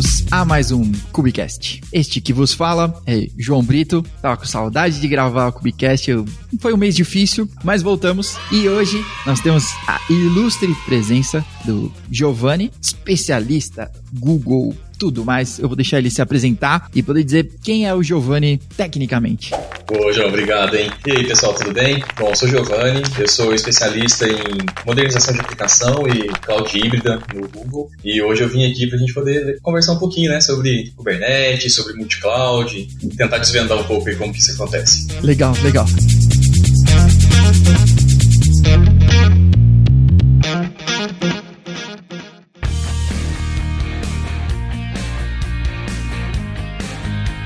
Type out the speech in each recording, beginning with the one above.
Bem-vindos a mais um Cubicast. Este que vos fala é João Brito. Tava com saudade de gravar o Cubicast. Eu... Foi um mês difícil, mas voltamos. E hoje nós temos a ilustre presença do Giovanni, especialista Google tudo, mas eu vou deixar ele se apresentar e poder dizer quem é o Giovanni tecnicamente. Ô, João, obrigado, hein? E aí, pessoal, tudo bem? Bom, eu sou o Giovanni, eu sou especialista em modernização de aplicação e cloud híbrida no Google. E hoje eu vim aqui para a gente poder conversar um pouquinho, né, sobre Kubernetes, sobre multi-cloud, tentar desvendar um pouco aí como que isso acontece. Legal, legal.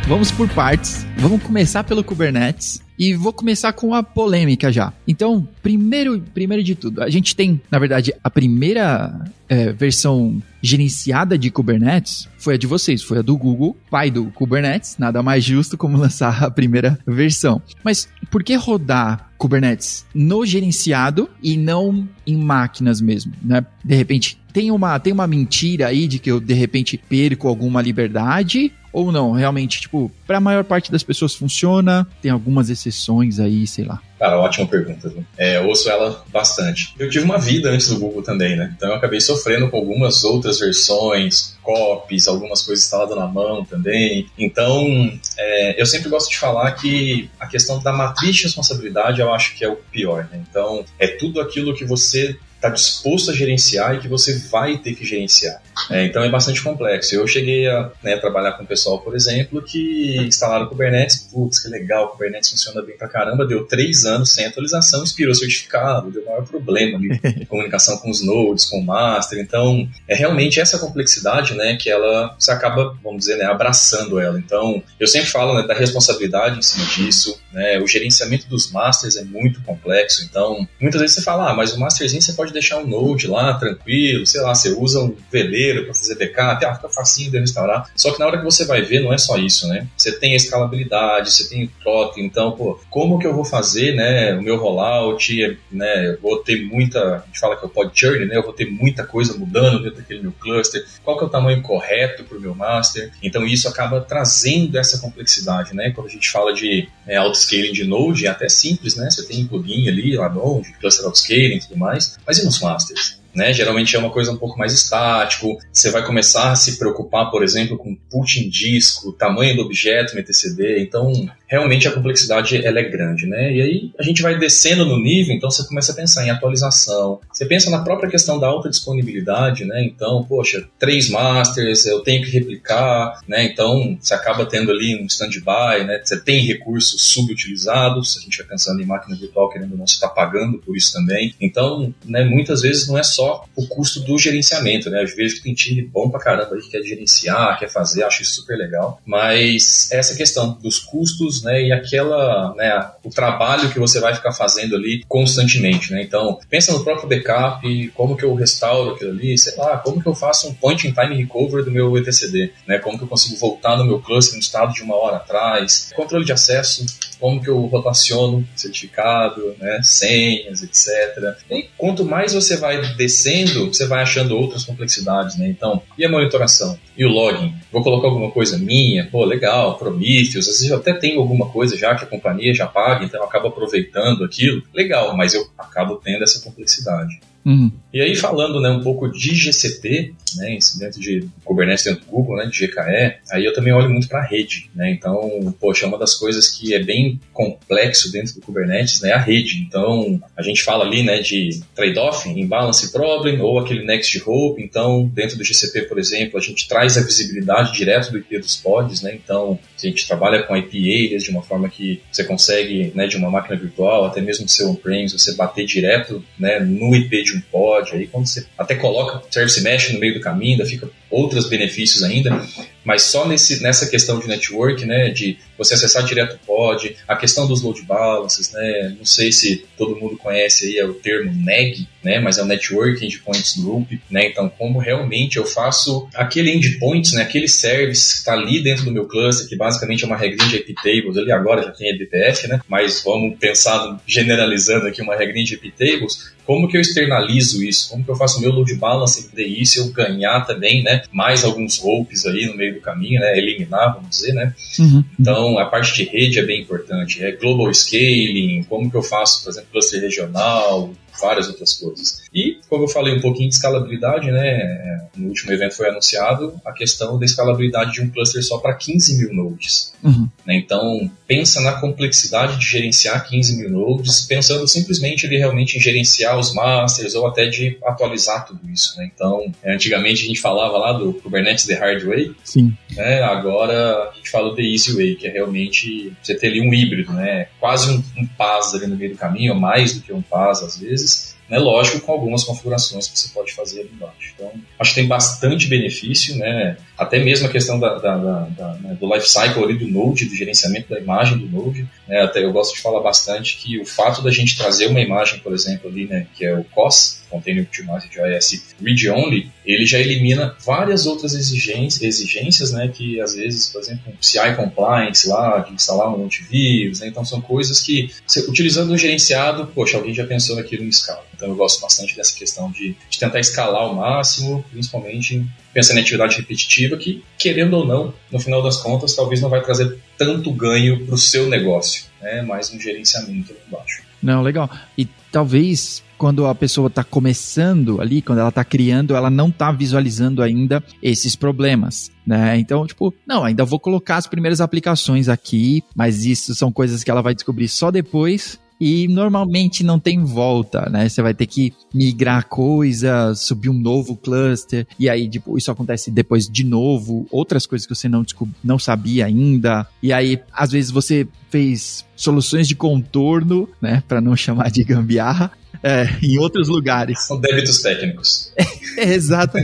Vamos por partes. Vamos começar pelo Kubernetes e vou começar com a polêmica já. Então, primeiro, primeiro de tudo, a gente tem, na verdade, a primeira é, versão gerenciada de Kubernetes foi a de vocês, foi a do Google, pai do Kubernetes, nada mais justo como lançar a primeira versão. Mas por que rodar Kubernetes no gerenciado e não em máquinas mesmo, né? De repente, tem uma, tem uma mentira aí de que eu, de repente, perco alguma liberdade ou não? Realmente, tipo, para a maior parte das pessoas funciona, tem algumas exceções aí, sei lá. Cara, ótima pergunta. É, ouço ela bastante. Eu tive uma vida antes do Google também, né? Então eu acabei sofrendo com algumas outras versões, copies, algumas coisas instaladas na mão também. Então, é, eu sempre gosto de falar que a questão da matriz de responsabilidade eu acho que é o pior, né? Então, é tudo aquilo que você está disposto a gerenciar e que você vai ter que gerenciar. É, então é bastante complexo. Eu cheguei a né, trabalhar com o pessoal, por exemplo, que instalaram Kubernetes. Putz, que legal, Kubernetes funciona bem pra caramba. Deu três anos sem atualização, expirou certificado, deu maior problema ali, comunicação com os nodes, com o master. Então, é realmente essa complexidade, né, que ela, você acaba, vamos dizer, né, abraçando ela. Então, eu sempre falo né, da responsabilidade em cima disso, né, o gerenciamento dos masters é muito complexo. Então, muitas vezes você fala, ah, mas o masterzinho você pode deixar um node lá, tranquilo, sei lá, você usa um veleiro para fazer backup, ah, fica facinho de restaurar. Só que na hora que você vai ver, não é só isso, né? Você tem a escalabilidade, você tem o totem, então, pô, como que eu vou fazer, né, o meu rollout, né, eu vou ter muita, a gente fala que é o pod churn, né, eu vou ter muita coisa mudando dentro daquele meu cluster, qual que é o tamanho correto para o meu master, então isso acaba trazendo essa complexidade, né, quando a gente fala de é, auto-scaling de node, é até simples, né, você tem um plugin ali, lá node, cluster auto-scaling e tudo mais, mas e nos masters? Né? Geralmente é uma coisa um pouco mais estático. Você vai começar a se preocupar, por exemplo, com put em disco, tamanho do objeto no etcd. Então, realmente a complexidade ela é grande, né? E aí a gente vai descendo no nível, então você começa a pensar em atualização. Você pensa na própria questão da alta disponibilidade, né? Então, poxa, três masters, eu tenho que replicar, né? Então, você acaba tendo ali um stand-by, né? Você tem recursos subutilizados, a gente vai pensando em máquina virtual, querendo ou não, você está pagando por isso também. Então, né, muitas vezes não é só só o custo do gerenciamento, né? Eu vejo que tem time bom pra caramba que quer gerenciar, quer fazer, acho isso super legal. Mas essa questão dos custos, né? E aquela, né? O trabalho que você vai ficar fazendo ali constantemente, né? Então, pensa no próprio backup, como que eu restauro aquilo ali, sei lá, como que eu faço um point in time recovery do meu etcd, né? Como que eu consigo voltar no meu cluster no estado de uma hora atrás, controle de acesso, como que eu rotaciono certificado, né? Senhas, etc. E quanto mais você vai descendo, você vai achando outras complexidades, né? Então, e a monitoração? E o login? Vou colocar alguma coisa minha? Pô, legal, Prometheus. Às vezes eu até tenho alguma coisa já que a companhia já paga, então eu acabo aproveitando aquilo. Legal, mas eu acabo tendo essa complexidade. Uhum. E aí falando né, um pouco de GCP, né, dentro de Kubernetes dentro do Google, né, de GKE, aí eu também olho muito para a rede, né, então, poxa, uma das coisas que é bem complexo dentro do Kubernetes né, é a rede, então a gente fala ali, né, de trade-off, imbalance problem, ou aquele next hope, então dentro do GCP, por exemplo, a gente traz a visibilidade direto do IP dos pods, né, então a gente trabalha com IP areas de uma forma que você consegue, né, de uma máquina virtual, até mesmo do seu on-premise, você bater direto, né, no IP de um pod, aí quando você até coloca service mesh no meio do caminho, ainda fica outros benefícios ainda, mas só nesse, nessa questão de network, né, de você acessar direto pode, a questão dos load balances, né? Não sei se todo mundo conhece aí é o termo NEG, né? Mas é o Network Endpoints Group, né? Então, como realmente eu faço aquele endpoints, né? Aquele service que está ali dentro do meu cluster, que basicamente é uma regrinha de IP tables, ali agora já tem EBPF, né? Mas vamos pensar generalizando aqui uma regrinha de IP tables, como que eu externalizo isso? Como que eu faço meu load balance de isso eu ganhar também, né? Mais alguns ropes aí no meio do caminho, né? Eliminar, vamos dizer, né? Uhum. Então, a parte de rede é bem importante. É global scaling, como que eu faço, por exemplo, cluster regional, várias outras coisas. E, como eu falei um pouquinho de escalabilidade, né, no último evento foi anunciado a questão da escalabilidade de um cluster só para 15 mil nodes. Uhum. Né, então, pensa na complexidade de gerenciar 15 mil nodes, pensando simplesmente ali realmente em gerenciar os masters ou até de atualizar tudo isso. Né? Então, antigamente a gente falava lá do Kubernetes The Hard Way, Sim. Né, agora a gente fala do The Easy Way, que é realmente você ter ali um híbrido, né, quase um, um PaaS ali no meio do caminho, ou mais do que um PaaS às vezes, né? Lógico, com algumas configurações que você pode fazer ali embaixo. Então, acho que tem bastante benefício, né? Até mesmo a questão da, da, da, né? do life cycle ali do Node, do gerenciamento da imagem do Node. Né? Até eu gosto de falar bastante que o fato da gente trazer uma imagem, por exemplo, ali, né? Que é o COS, Container Optimized JS Read Only, ele já elimina várias outras exigências, exigências né? Que às vezes, por exemplo, um CI Compliance lá, de instalar um antivírus, né? Então são coisas que, utilizando o gerenciado, poxa, alguém já pensou naquilo em escala. Então eu gosto bastante dessa questão de, de tentar escalar ao máximo, principalmente pensando em atividade repetitiva, que, querendo ou não, no final das contas, talvez não vai trazer tanto ganho para o seu negócio, né? mais um gerenciamento embaixo. Não, legal. E talvez quando a pessoa está começando ali, quando ela está criando, ela não está visualizando ainda esses problemas. Né? Então, tipo, não, ainda vou colocar as primeiras aplicações aqui, mas isso são coisas que ela vai descobrir só depois e normalmente não tem volta, né? Você vai ter que migrar coisas, subir um novo cluster, e aí tipo, isso acontece depois de novo, outras coisas que você não, não sabia ainda, e aí às vezes você fez soluções de contorno, né, para não chamar de gambiarra, é, em outros lugares. São débitos técnicos. é, exato.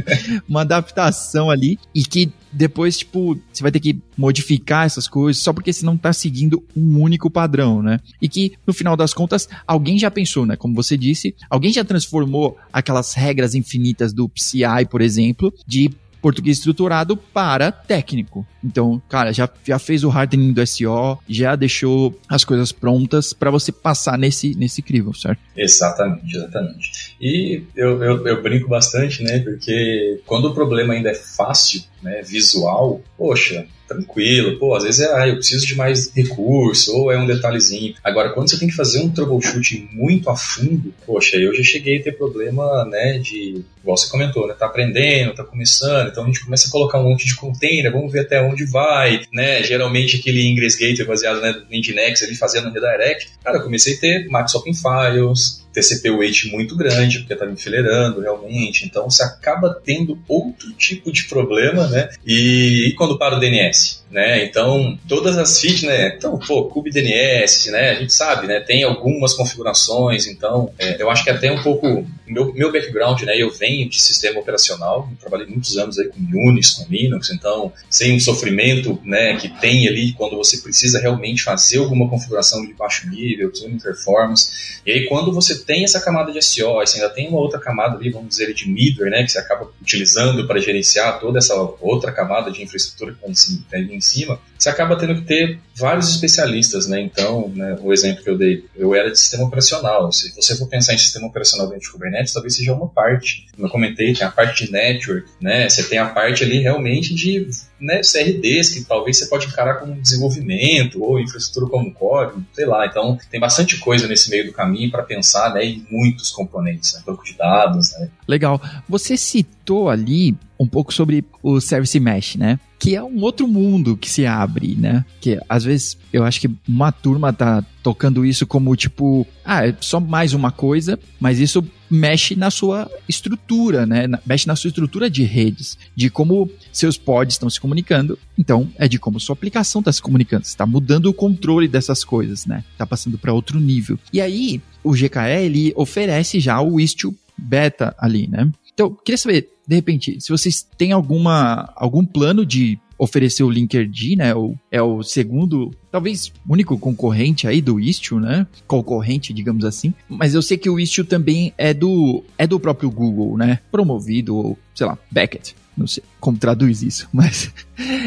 Uma adaptação ali e que depois, tipo, você vai ter que modificar essas coisas só porque você não está seguindo um único padrão, né? E que, no final das contas, alguém já pensou, né? Como você disse, alguém já transformou aquelas regras infinitas do PCI, por exemplo, de português estruturado para técnico. Então, cara, já, já fez o hardening do SEO, já deixou as coisas prontas para você passar nesse, nesse crivo, certo? Exatamente, exatamente. E eu, eu, eu, brinco bastante, né? Porque quando o problema ainda é fácil, né, visual, poxa, tranquilo, pô, às vezes é, ah, eu preciso de mais recurso, ou é um detalhezinho. Agora, quando você tem que fazer um troubleshooting muito a fundo, poxa, eu já cheguei a ter problema, né, de, igual você comentou, né, tá aprendendo, tá começando, então a gente começa a colocar um monte de container, vamos ver até onde vai, né, geralmente aquele Ingress Gateway baseado, né, no Nginx, ali fazendo redirect, cara, eu comecei a ter Max Open Files, TCP weight muito grande, porque estava enfileirando realmente. Então você acaba tendo outro tipo de problema, né? E, e quando para o DNS? Né? Então, todas as feeds, né? Então, pô, kubedns, né? A gente sabe, né? Tem algumas configurações, então, é, eu acho que até um pouco meu, meu background, né? Eu venho de sistema operacional, trabalhei muitos anos aí com Unix, com Linux, então, sem um sofrimento, né? Que tem ali quando você precisa realmente fazer alguma configuração de baixo nível, tuning performance. E aí, quando você tem essa camada de SEO, você ainda tem uma outra camada ali, vamos dizer, de middleware, né? Que você acaba utilizando para gerenciar toda essa outra camada de infraestrutura que tem em cima, você acaba tendo que ter vários especialistas, né? Então, né, o exemplo que eu dei, eu era de sistema operacional. Se você for pensar em sistema operacional dentro de Kubernetes, talvez seja uma parte. Como eu comentei, tem a parte de network, né? Você tem a parte ali realmente de né, CRDs, que talvez você pode encarar como desenvolvimento ou infraestrutura como código, sei lá. Então, tem bastante coisa nesse meio do caminho para pensar, né? Muitos componentes, né? banco de dados, né? Legal. Você citou ali um pouco sobre o Service Mesh, né? Que é um outro mundo que se abre, né? Que às vezes eu acho que uma turma tá tocando isso como tipo, ah, é só mais uma coisa, mas isso mexe na sua estrutura, né? Mexe na sua estrutura de redes, de como seus pods estão se comunicando. Então, é de como sua aplicação está se comunicando. Está mudando o controle dessas coisas, né? Está passando para outro nível. E aí, o GKE ele oferece já o Istio Beta ali, né? Então, queria saber, de repente, se vocês têm alguma, algum plano de oferecer o Linkerd, né? O, é o segundo, talvez único concorrente aí do Istio, né? Concorrente, digamos assim. Mas eu sei que o Istio também é do é do próprio Google, né? Promovido, sei lá, Beckett não sei como traduz isso, mas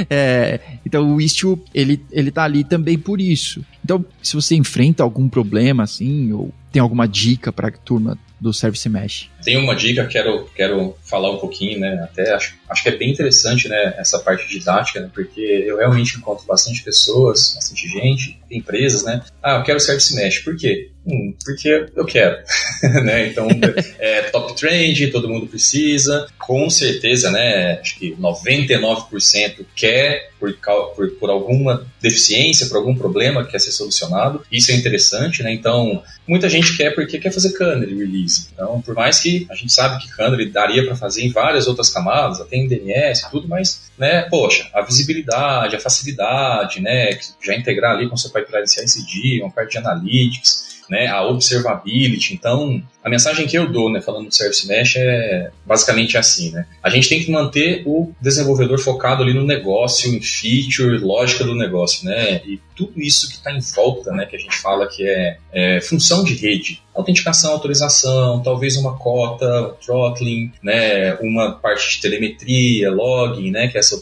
é, então o Istio ele ele tá ali também por isso. Então, se você enfrenta algum problema assim ou tem alguma dica para a turma do Service Mesh? Tem uma dica, quero, quero falar um pouquinho, né? Até acho, acho que é bem interessante, né? Essa parte didática, né? Porque eu realmente encontro bastante pessoas, bastante gente, empresas, né? Ah, eu quero Service Mesh. Por quê? Hum, porque eu quero, né? Então, é top trend, todo mundo precisa. Com certeza, né? Acho que 99% quer por, por, por alguma deficiência, por algum problema que quer ser solucionado. Isso é interessante, né? Então, muita gente quer porque quer fazer canary release. Então, por mais que a gente sabe que Canary daria para fazer em várias outras camadas, até em DNS e tudo, mas, né, poxa, a visibilidade, a facilidade, né, já integrar ali com seu pipeline CI/CD, uma parte de analytics, né, a observability. Então, a mensagem que eu dou, né, falando do Service Mesh é basicamente assim, né? A gente tem que manter o desenvolvedor focado ali no negócio, em feature, lógica do negócio, né? E tudo isso que está em volta, né, que a gente fala que é, é função de rede, autenticação, autorização, talvez uma cota, throttling, né, uma parte de telemetria, login, né, que é essa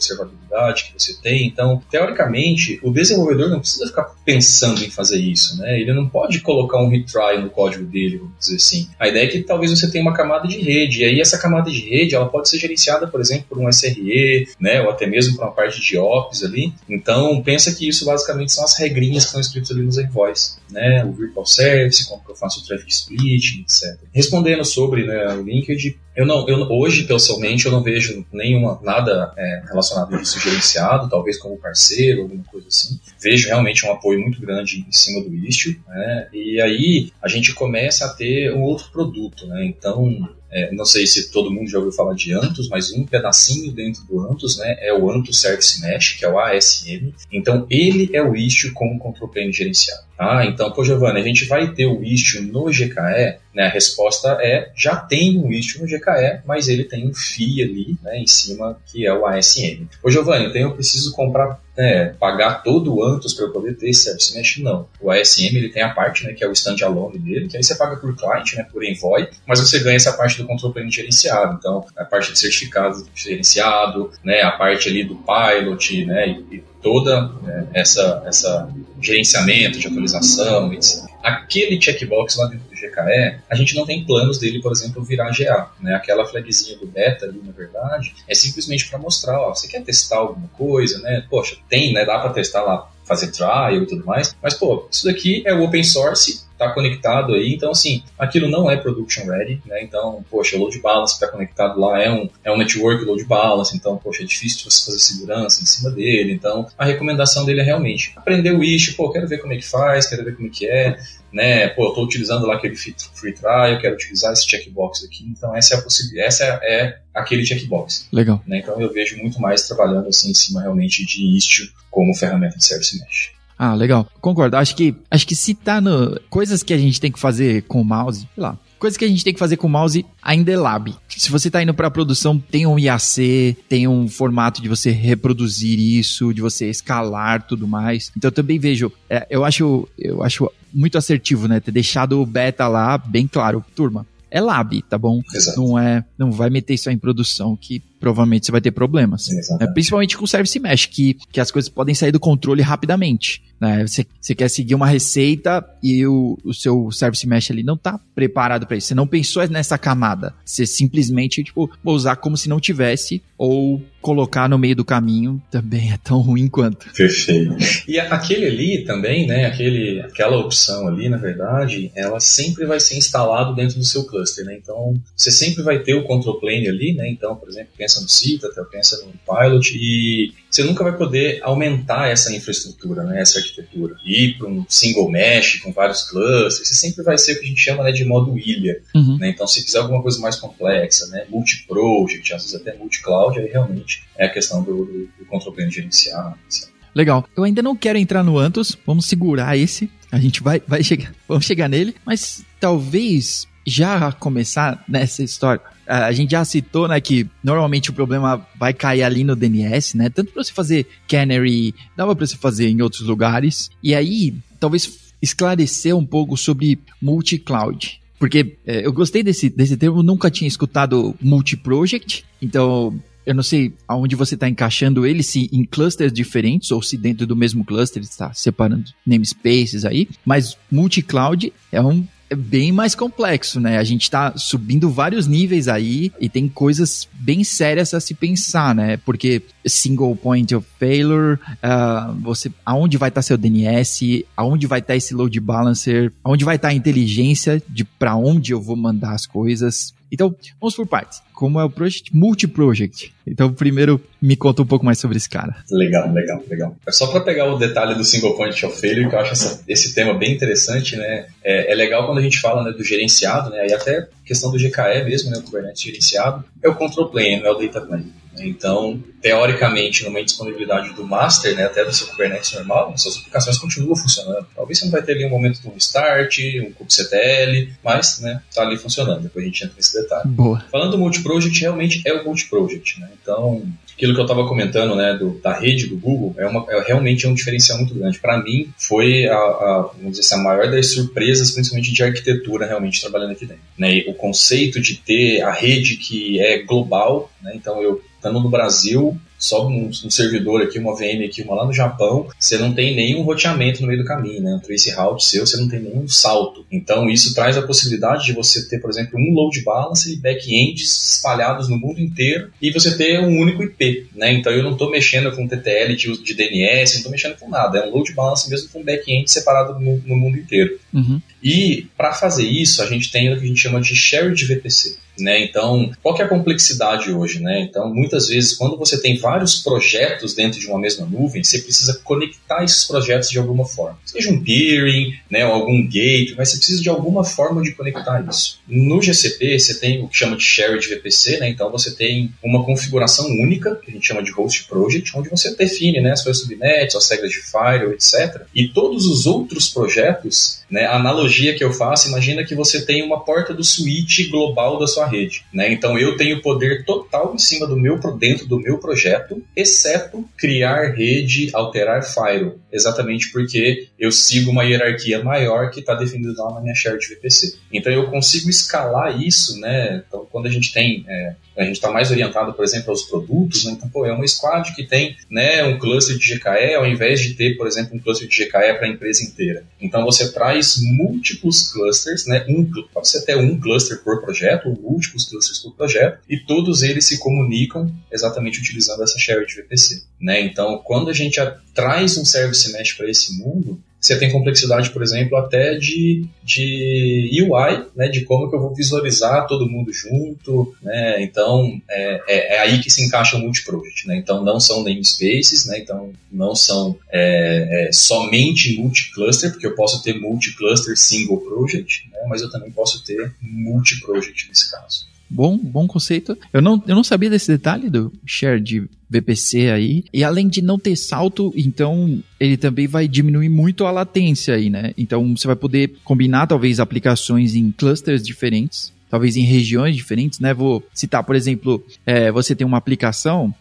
que você tem. Então, teoricamente, o desenvolvedor não precisa ficar pensando em fazer isso, né? Ele não pode colocar um retry no código dele, vamos dizer assim. A ideia é que talvez você tenha uma camada de rede, e aí essa camada de rede, ela pode ser gerenciada, por exemplo, por um SRE, né, ou até mesmo por uma parte de Ops ali. Então, pensa que isso basicamente são as regrinhas que estão escritas ali nos envoys, né? O virtual service, como que eu faço o traffic split, etc. Respondendo sobre né, o LinkedIn, eu não, eu, hoje, pessoalmente, eu não vejo nenhuma, nada é, relacionado a isso gerenciado, talvez como parceiro, alguma coisa assim. Vejo realmente um apoio muito grande em cima do Istio, né? E aí a gente começa a ter um outro produto, né? Então, é, não sei se todo mundo já ouviu falar de Antus, mas um pedacinho dentro do Antus né, é o Antus Service Mesh, que é o ASM. Então, ele é o Istio com o control plane gerenciado. Ah, então, pô, Giovanni, a gente vai ter o Istio no GKE? Né, a resposta é, já tem um Istio no GKE, mas ele tem um FII ali né, em cima, que é o ASM. Ô, Giovanni, então eu preciso comprar é, pagar todo o Antus para eu poder ter esse Service Mesh, não. O ASM ele tem a parte, né, que é o standalone dele, que aí você paga por client, né, por envoy, mas você ganha essa parte do control plane gerenciado. Então, a parte de certificado gerenciado, né, a parte ali do pilot, né, e, e toda né, essa, essa gerenciamento de atualização, etc. Aquele checkbox lá dentro do GKE, a gente não tem planos dele, por exemplo, virar GA. Né? Aquela flagzinha do beta ali, na verdade, é simplesmente para mostrar, ó, você quer testar alguma coisa, né? Poxa, tem, né? Dá para testar lá, fazer trial e tudo mais, mas, pô, isso daqui é o open source, está conectado aí. Então, assim, aquilo não é production ready, né? Então, poxa, load balance está conectado lá é um, é um network load balance, então, poxa, é difícil você fazer segurança em cima dele. Então, a recomendação dele é realmente aprender o issue, pô, quero ver como é que faz, quero ver como é que é, né? Pô, eu tô utilizando lá aquele free trial, quero utilizar esse checkbox aqui. Então, essa é a possibilidade, essa é, é aquele checkbox. Legal. Né? Então, eu vejo muito mais trabalhando assim em cima realmente de Istio como ferramenta de service mesh. Ah, legal. Concordo. Acho que, acho que se tá no. Coisas que a gente tem que fazer com o mouse, sei lá. Coisas que a gente tem que fazer com o mouse ainda é lab. Se você tá indo pra produção, tem um IAC, tem um formato de você reproduzir isso, de você escalar tudo mais. Então eu também vejo, é, eu acho, eu acho muito assertivo, né? Ter deixado o beta lá bem claro. Turma, é lab, tá bom? Exato. Não é, não vai meter isso aí em produção que provavelmente você vai ter problemas. Né? Principalmente com o Service Mesh, que, que as coisas podem sair do controle rapidamente. Né? Você, você quer seguir uma receita e o, o seu Service Mesh ali não está preparado para isso. Você não pensou nessa camada. Você simplesmente, tipo, vou usar como se não tivesse ou colocar no meio do caminho também é tão ruim quanto. Perfeito. E aquele ali também, né, aquele, aquela opção ali, na verdade, ela sempre vai ser instalado dentro do seu cluster, né? Então, você sempre vai ter o control plane ali, né? Então, por exemplo, pensa no Citadel, pensa no Pilot e você nunca vai poder aumentar essa infraestrutura, né, essa arquitetura. Ir para um single mesh com vários clusters, você sempre vai ser o que a gente chama né, de modo ilha. Uhum. Né? Então, se quiser alguma coisa mais complexa, né, multi-project, às vezes até multi-cloud, aí realmente é a questão do, do, do control plane gerenciado. Assim. Legal. Eu ainda não quero entrar no Antus, vamos segurar esse. A gente vai, vai chegar, vamos chegar nele, mas talvez já começar nessa história, a gente já citou, né, que normalmente o problema vai cair ali no DNS, né? Tanto para você fazer Canary, dava para você fazer em outros lugares. E aí, talvez esclarecer um pouco sobre multi-cloud. Porque é, eu gostei desse, desse termo, nunca tinha escutado multi-project, então eu não sei aonde você está encaixando ele, se em clusters diferentes ou se dentro do mesmo cluster está separando namespaces aí, mas multi-cloud é um é bem mais complexo, né? A gente tá subindo vários níveis aí e tem coisas bem sérias a se pensar, né? Porque single point of failure, uh, você, aonde vai estar tá seu DNS, aonde vai estar tá esse load balancer, aonde vai estar tá a inteligência de para onde eu vou mandar as coisas. Então, vamos por partes. Como é o project? Multi-project. Então, primeiro, me conta um pouco mais sobre esse cara. Legal, legal, legal. É só para pegar o detalhe do single point of failure, que eu acho essa, esse tema bem interessante, né? É, é, legal quando a gente fala né, do gerenciado, né? E até questão do GKE mesmo, né? O Kubernetes gerenciado. É o control plane, não é o data plane. Então, teoricamente, numa indisponibilidade do master, né, até do seu Kubernetes normal, suas aplicações continuam funcionando. Talvez você não vai ter ali um momento de um start, um kubectl, mas, né, tá ali funcionando. Depois a gente entra nesse detalhe. Boa. Falando do multi-project, realmente é o multi-project, né? Então, aquilo que eu estava comentando, né, do, da rede do Google, é, uma, é realmente é um diferencial muito grande. Para mim, foi a, a, vamos dizer assim, a maior das surpresas, principalmente de arquitetura, realmente trabalhando aqui dentro. Né? o conceito de ter a rede que é global, né? então eu estando no Brasil, só um, um, servidor aqui, uma VM aqui, uma lá no Japão, você não tem nenhum roteamento no meio do caminho, né? Um trace route seu, você não tem nenhum salto. Então, isso traz a possibilidade de você ter, por exemplo, um load balancer e backends espalhados no mundo inteiro e você ter um único IP, né? Então, eu não estou mexendo com TTL de, de DNS, não estou mexendo com nada. É um load balancer mesmo com backend separado no, no mundo inteiro. Uhum. E, para fazer isso, a gente tem o que a gente chama de shared VPC. Né? Então, qual que é a complexidade hoje? Né? Então, muitas vezes, quando você tem vários projetos dentro de uma mesma nuvem, você precisa conectar esses projetos de alguma forma. Seja um peering, né, ou algum gate, mas você precisa de alguma forma de conectar isso. No GCP, você tem o que chama de shared VPC, né? então você tem uma configuração única, que a gente chama de host project, onde você define né, as suas subnets, as regras de firewall, etc. E todos os outros projetos, né, a analogia que eu faço, imagina que você tem uma porta do switch global da sua rede. Né? Então eu tenho poder total em cima do meu dentro do meu projeto, exceto criar rede, alterar firewall, exatamente porque eu sigo uma hierarquia maior que está definida lá na minha shared VPC. Então eu consigo escalar isso, né? Então quando a gente tem é, a gente está mais orientado, por exemplo, aos produtos, né? então, pô, é uma squad que tem né, um cluster de GKE, ao invés de ter, por exemplo, um cluster de GKE para a empresa inteira. Então, você traz múltiplos clusters, né? um, pode ser até um cluster por projeto, ou múltiplos clusters por projeto, e todos eles se comunicam exatamente utilizando essa shared VPC. Né? Então, quando a gente traz um service mesh para esse mundo, você tem complexidade, por exemplo, até de, de UI, né, de como que eu vou visualizar todo mundo junto, né, então é, é, é aí que se encaixa o multi-project, né, então não são namespaces, né, então não são é, é, somente multi-cluster, porque eu posso ter multi-cluster single project, né, mas eu também posso ter multi-project nesse caso. Bom, bom conceito. Eu não, eu não sabia desse detalhe do share de VPC aí. E além de não ter salto, então ele também vai diminuir muito a latência aí, né? Então você vai poder combinar talvez aplicações em clusters diferentes talvez em regiões diferentes, né? Vou citar, por exemplo, é, você tem uma aplicação,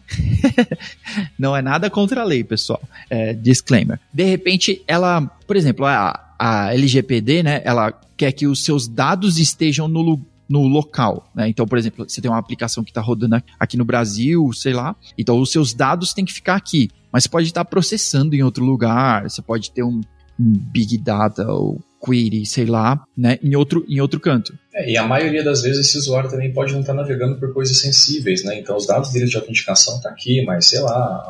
não é nada contra a lei, pessoal, é, disclaimer. De repente, ela, por exemplo, a, a LGPD, né? Ela quer que os seus dados estejam no, no local. Né? Então, por exemplo, você tem uma aplicação que está rodando aqui no Brasil, sei lá, então os seus dados têm que ficar aqui. Mas pode estar processando em outro lugar, você pode ter um, um Big Data ou query, sei lá, né, em outro, em outro canto. É, e a maioria das vezes esse usuário também pode não estar navegando por coisas sensíveis, né? Então os dados dele de autenticação estão tá aqui, mas sei lá,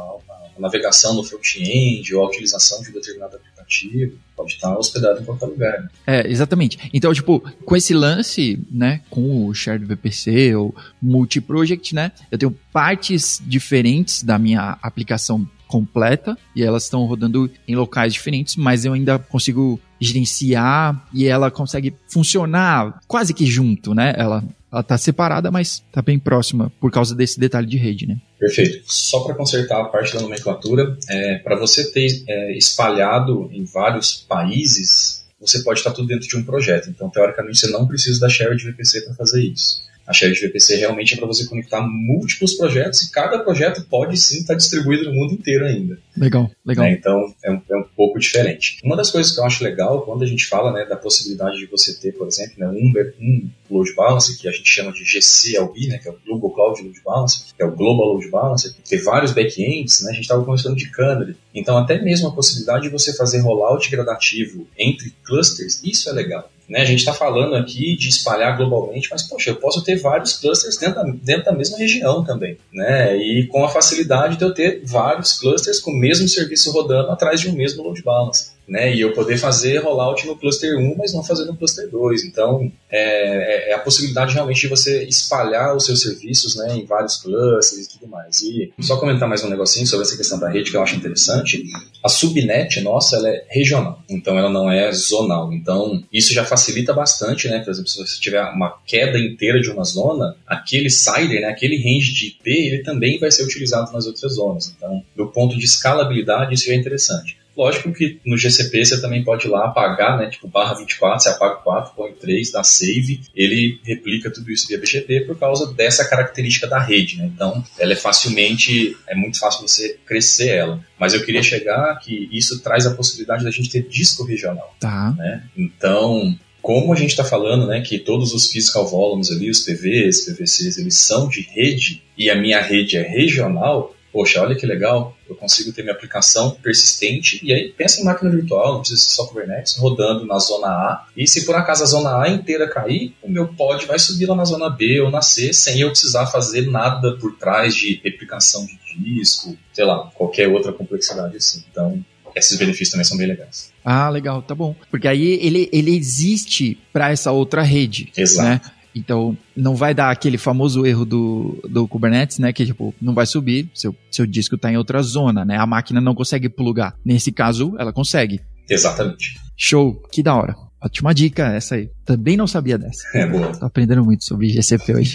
navegação no front-end ou a utilização de um determinado aplicativo pode estar hospedado em qualquer lugar. Né? É, exatamente. Então, tipo, com esse lance, né, com o Shared VPC ou Multi-Project, né, eu tenho partes diferentes da minha aplicação completa e elas estão rodando em locais diferentes, mas eu ainda consigo gerenciar e ela consegue funcionar quase que junto, né? Ela ela tá separada, mas tá bem próxima por causa desse detalhe de rede, né? Perfeito. Só para consertar a parte da nomenclatura, é, para você ter é, espalhado em vários países você pode estar tudo dentro de um projeto. Então, teoricamente, você não precisa da shared VPC para fazer isso. A shared VPC realmente é para você conectar múltiplos projetos e cada projeto pode sim estar distribuído no mundo inteiro ainda. Legal, legal. Né? Então é um, é um, pouco diferente. Uma das coisas que eu acho legal quando a gente fala né, da possibilidade de você ter, por exemplo, né, um, um load balance, que a gente chama de GCLB, né, que é o Global Cloud Load Balance, que é o Global Load Balance, ter vários backends, né, a gente estava conversando de Canary. Então até mesmo a possibilidade de você fazer rollout gradativo entre clusters, isso é legal. Né? A gente está falando aqui de espalhar globalmente, mas, poxa, eu posso ter vários clusters dentro da, dentro da mesma região também. Né? E com a facilidade de eu ter vários clusters com o mesmo serviço rodando atrás de um mesmo load balance né? E eu poder fazer rollout no cluster 1, mas não fazer no cluster 2. Então, é, é, é, a possibilidade realmente de você espalhar os seus serviços, né, em vários clusters e tudo mais. E só comentar mais um negocinho sobre essa questão da rede que eu acho interessante. A subnet nossa, ela é regional, então ela não é zonal. Então, isso já facilita bastante, né? Por exemplo, se você tiver uma queda inteira de uma zona, aquele CIDR, né, aquele range de IP, ele também vai ser utilizado nas outras zonas. Então, do ponto de escalabilidade, isso já é interessante. Lógico que no GCP você também pode ir lá apagar, né? Tipo, barra 24, você apaga 4, põe 3, dá save, ele replica tudo isso via BGP por causa dessa característica da rede, né? Então, ela é facilmente, é muito fácil você crescer ela. Mas eu queria chegar que isso traz a possibilidade da gente ter disco regional. Tá. Né? Então, como a gente está falando, né, que todos os physical volumes ali, os PVs, PVCs, eles são de rede e a minha rede é regional, poxa, olha que legal, eu consigo ter minha aplicação persistente, e aí pensa em máquina virtual, não precisa ser só Kubernetes, rodando na zona A, e se por acaso a zona A inteira cair, o meu pod vai subir lá na zona B ou na C, sem eu precisar fazer nada por trás de replicação de disco, sei lá, qualquer outra complexidade assim. Então, esses benefícios também são bem legais. Ah, legal, tá bom. Porque aí ele, ele existe para essa outra rede. Exato. Né? Então, não vai dar aquele famoso erro do, do Kubernetes, né? Que, tipo, não vai subir, seu, seu disco está em outra zona, né? A máquina não consegue plugar. Nesse caso, ela consegue. Exatamente. Show, que da hora. Ótima dica essa aí. Também não sabia dessa. É boa. Tô aprendendo muito sobre GCP hoje.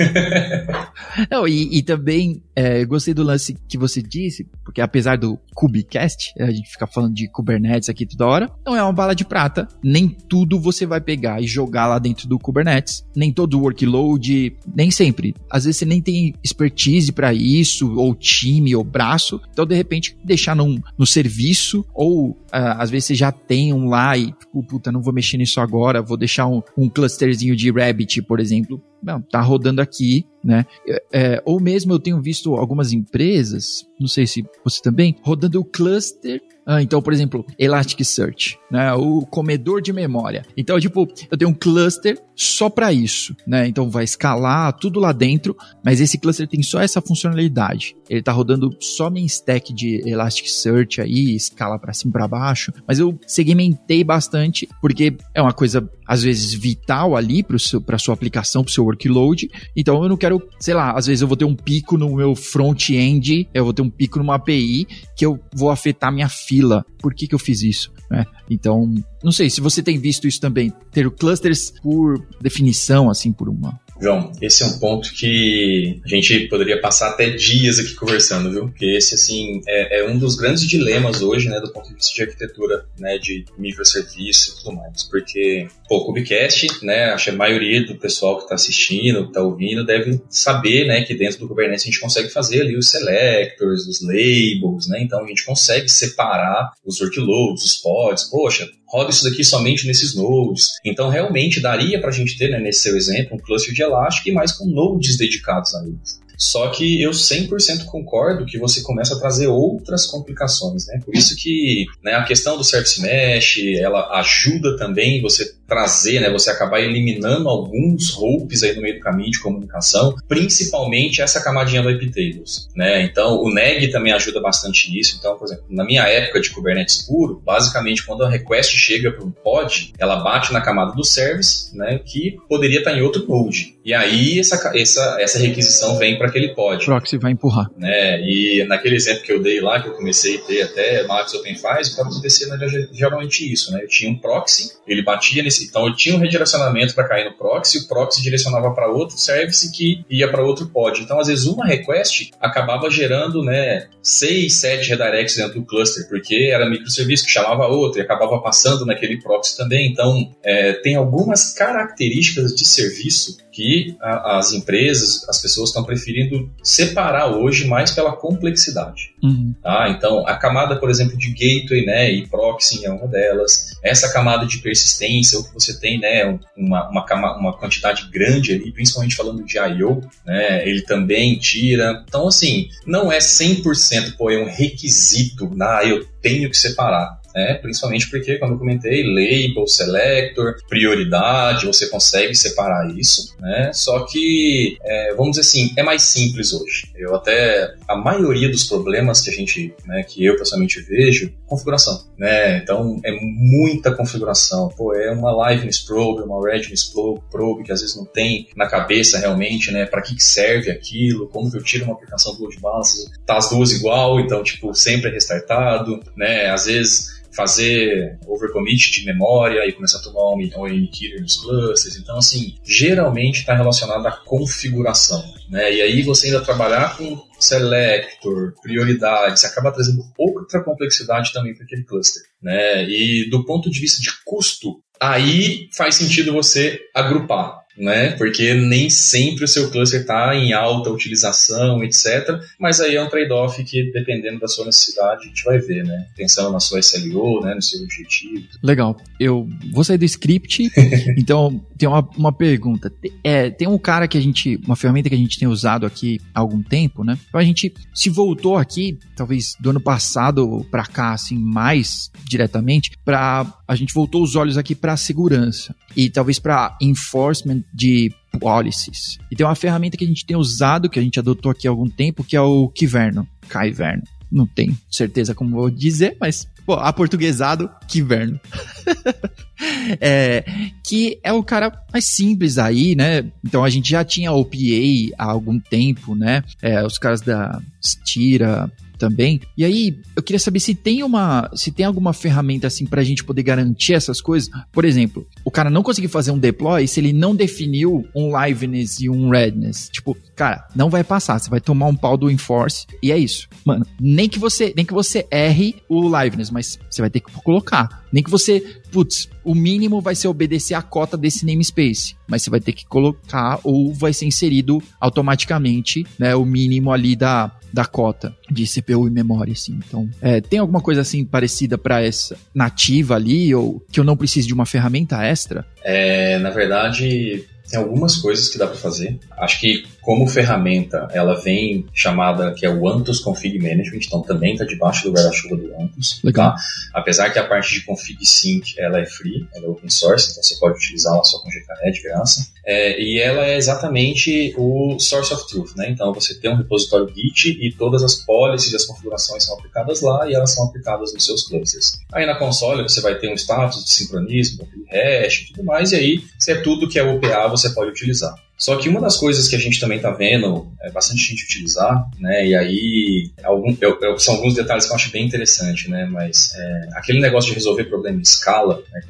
não, e, e também é, gostei do lance que você disse, porque apesar do Kubecast, a gente fica falando de Kubernetes aqui toda hora, não é uma bala de prata. Nem tudo você vai pegar e jogar lá dentro do Kubernetes. Nem todo workload, nem sempre. Às vezes você nem tem expertise para isso, ou time, ou braço. Então, de repente, deixar num, no serviço, ou uh, às vezes você já tem um lá e, tipo, puta, não vou mexer nisso agora, vou deixar um, um clusterzinho de Rabbit, por exemplo, não, tá rodando aqui, né? É, ou mesmo eu tenho visto algumas empresas, não sei se você também, rodando o cluster ah, então, por exemplo, Elasticsearch, né? O comedor de memória. Então, tipo, eu tenho um cluster só para isso, né? Então vai escalar tudo lá dentro, mas esse cluster tem só essa funcionalidade. Ele tá rodando só minha stack de Elasticsearch aí, escala para cima para baixo, mas eu segmentei bastante porque é uma coisa às vezes vital ali para sua aplicação, para seu workload. Então eu não quero, sei lá, às vezes eu vou ter um pico no meu front-end, eu vou ter um pico numa API que eu vou afetar minha fila. Por que, que eu fiz isso? Né? Então, não sei se você tem visto isso também, ter clusters por definição, assim, por uma João, esse é um ponto que a gente poderia passar até dias aqui conversando, viu? Porque esse, assim, é, é um dos grandes dilemas hoje, né, do ponto de vista de arquitetura, né, de microserviço e tudo mais. Porque, pô, o Kubecast, né, acho que a maioria do pessoal que está assistindo, que está ouvindo, deve saber, né, que dentro do Kubernetes a gente consegue fazer ali os selectors, os labels, né, então a gente consegue separar os workloads, os pods, poxa, roda isso daqui somente nesses nodes. Então, realmente, daria para a gente ter, né, nesse seu exemplo, um cluster de Elastic, mas com nodes dedicados a eles. Só que eu 100% concordo que você começa a trazer outras complicações, né? Por isso que né, a questão do Service Mesh, ela ajuda também você trazer, né, você acabar eliminando alguns ropes aí no meio do caminho de comunicação, principalmente essa camadinha do IP tables, né? Então, o NEG também ajuda bastante nisso. Então, por exemplo, na minha época de Kubernetes puro, basicamente quando a request chega para um pod, ela bate na camada do service, né, que poderia estar em outro node. E aí essa, essa, essa requisição vem para aquele pod. O proxy vai empurrar. Né? E naquele exemplo que eu dei lá, que eu comecei a ter até Max OpenFiles, pode acontecer né, geralmente isso, né? Eu tinha um proxy, ele batia nesse. Então eu tinha um redirecionamento para cair no proxy, o proxy direcionava para outro service que ia para outro pod. Então às vezes uma request acabava gerando, né, seis, sete redirects dentro do cluster, porque era microserviço que chamava outro e acabava passando naquele proxy também. Então é, tem algumas características de serviço que a, as empresas, as pessoas estão preferindo separar hoje mais pela complexidade. Uhum. Tá? Então, a camada, por exemplo, de gateway né, e proxy é uma delas. Essa camada de persistência, o que você tem né, uma, uma, uma quantidade grande ali, principalmente falando de I.O., né, ele também tira. Então, assim, não é 100%, pô, é um requisito, ah, eu tenho que separar né? Principalmente porque, como eu comentei, label, selector, prioridade, você consegue separar isso, né? Só que, é, vamos dizer assim, é mais simples hoje. Eu até, a maioria dos problemas que a gente, né, que eu pessoalmente vejo, configuração, né? Então, é muita configuração. Pô, é uma liveness probe, uma readiness probe, que às vezes não tem na cabeça realmente, né? Para que, que serve aquilo, como que eu tiro uma aplicação do load balancer, tá as duas igual, então, tipo, sempre é restartado, né? Às vezes fazer overcommit de memória e começar a tomar um, um killer nos clusters. Então, assim, geralmente está relacionado à configuração. Né? E aí você ainda trabalhar com selector, prioridades, acaba trazendo outra complexidade também para aquele cluster. Né? E do ponto de vista de custo, aí faz sentido você agrupar né? Porque nem sempre o seu cluster está em alta utilização, etc. Mas aí é um trade-off que, dependendo da sua necessidade, a gente vai ver, né? Pensando na sua SLO, né? No seu objetivo. Legal. Eu vou sair do script, então tem uma, uma pergunta. É, tem um cara que a gente, uma ferramenta que a gente tem usado aqui há algum tempo, né? Então a gente se voltou aqui, talvez do ano passado para cá, assim, mais diretamente, para a gente voltou os olhos aqui para segurança e talvez para enforcement de policies. E tem uma ferramenta que a gente tem usado, que a gente adotou aqui há algum tempo, que é o Kiverno, Kyverno. Não tenho certeza como vou dizer, mas pô, aportuguesado, Kiverno. é, que é o cara mais simples aí, né? Então a gente já tinha OPA há algum tempo, né? É, os caras da Stira, também. E aí, eu queria saber se tem uma, se tem alguma ferramenta assim pra gente poder garantir essas coisas. Por exemplo, o cara não conseguir fazer um deploy se ele não definiu um liveness e um redness. Tipo, cara, não vai passar, você vai tomar um pau do enforce e é isso. Mano, nem que você, nem que você erre o liveness, mas você vai ter que colocar. Nem que você, putz, o mínimo vai ser obedecer a cota desse namespace, mas você vai ter que colocar ou vai ser inserido automaticamente, né, o mínimo ali da, da cota de CPU e memória, assim. Então, é, tem alguma coisa assim parecida para essa nativa ali ou que eu não preciso de uma ferramenta extra? É, na verdade, tem algumas coisas que dá para fazer. Acho que como ferramenta, ela vem chamada que é o Antus Config Management, então também está debaixo do guarda-chuva do Antus. Legal. Tá? Apesar que a parte de config sync ela é free, ela é open source, então você pode utilizá-la só com GKE de graça. É, e ela é exatamente o source of truth, né? Então você tem um repositório Git e todas as policies e as configurações são aplicadas lá e elas são aplicadas nos seus clusters. Aí na console você vai ter um status de sincronismo, hash e tudo mais, e aí se é tudo que é OPA você pode utilizar. Só que uma das coisas que a gente também está vendo é bastante gente utilizar, né? E aí algum, eu, eu, são alguns detalhes que eu acho bem interessante, né? Mas é, aquele negócio de resolver problema em escala, né,